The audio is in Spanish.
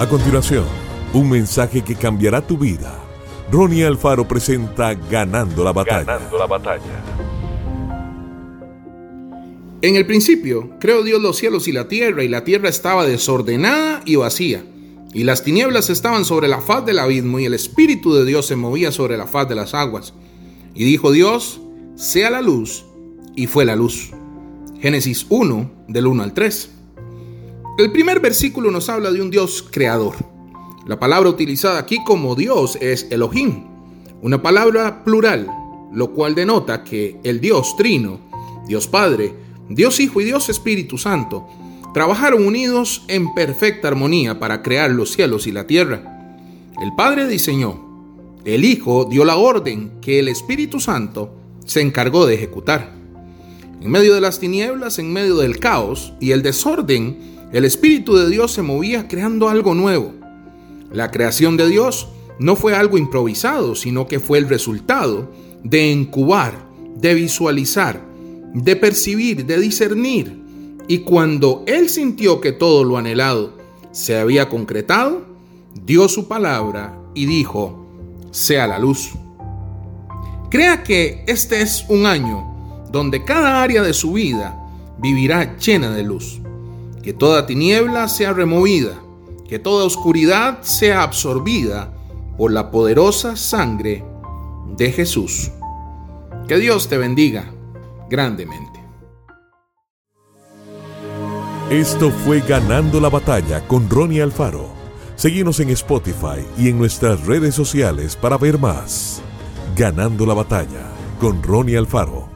A continuación, un mensaje que cambiará tu vida. Ronnie Alfaro presenta Ganando la batalla. Ganando la batalla. En el principio, creó Dios los cielos y la tierra, y la tierra estaba desordenada y vacía, y las tinieblas estaban sobre la faz del abismo, y el Espíritu de Dios se movía sobre la faz de las aguas. Y dijo Dios, sea la luz, y fue la luz. Génesis 1, del 1 al 3. El primer versículo nos habla de un Dios creador. La palabra utilizada aquí como Dios es Elohim, una palabra plural, lo cual denota que el Dios Trino, Dios Padre, Dios Hijo y Dios Espíritu Santo trabajaron unidos en perfecta armonía para crear los cielos y la tierra. El Padre diseñó, el Hijo dio la orden que el Espíritu Santo se encargó de ejecutar. En medio de las tinieblas, en medio del caos y el desorden, el Espíritu de Dios se movía creando algo nuevo. La creación de Dios no fue algo improvisado, sino que fue el resultado de incubar, de visualizar, de percibir, de discernir. Y cuando Él sintió que todo lo anhelado se había concretado, dio su palabra y dijo, sea la luz. Crea que este es un año donde cada área de su vida vivirá llena de luz que toda tiniebla sea removida, que toda oscuridad sea absorbida por la poderosa sangre de Jesús. Que Dios te bendiga grandemente. Esto fue Ganando la Batalla con Ronnie Alfaro. Seguimos en Spotify y en nuestras redes sociales para ver más. Ganando la Batalla con Ronnie Alfaro.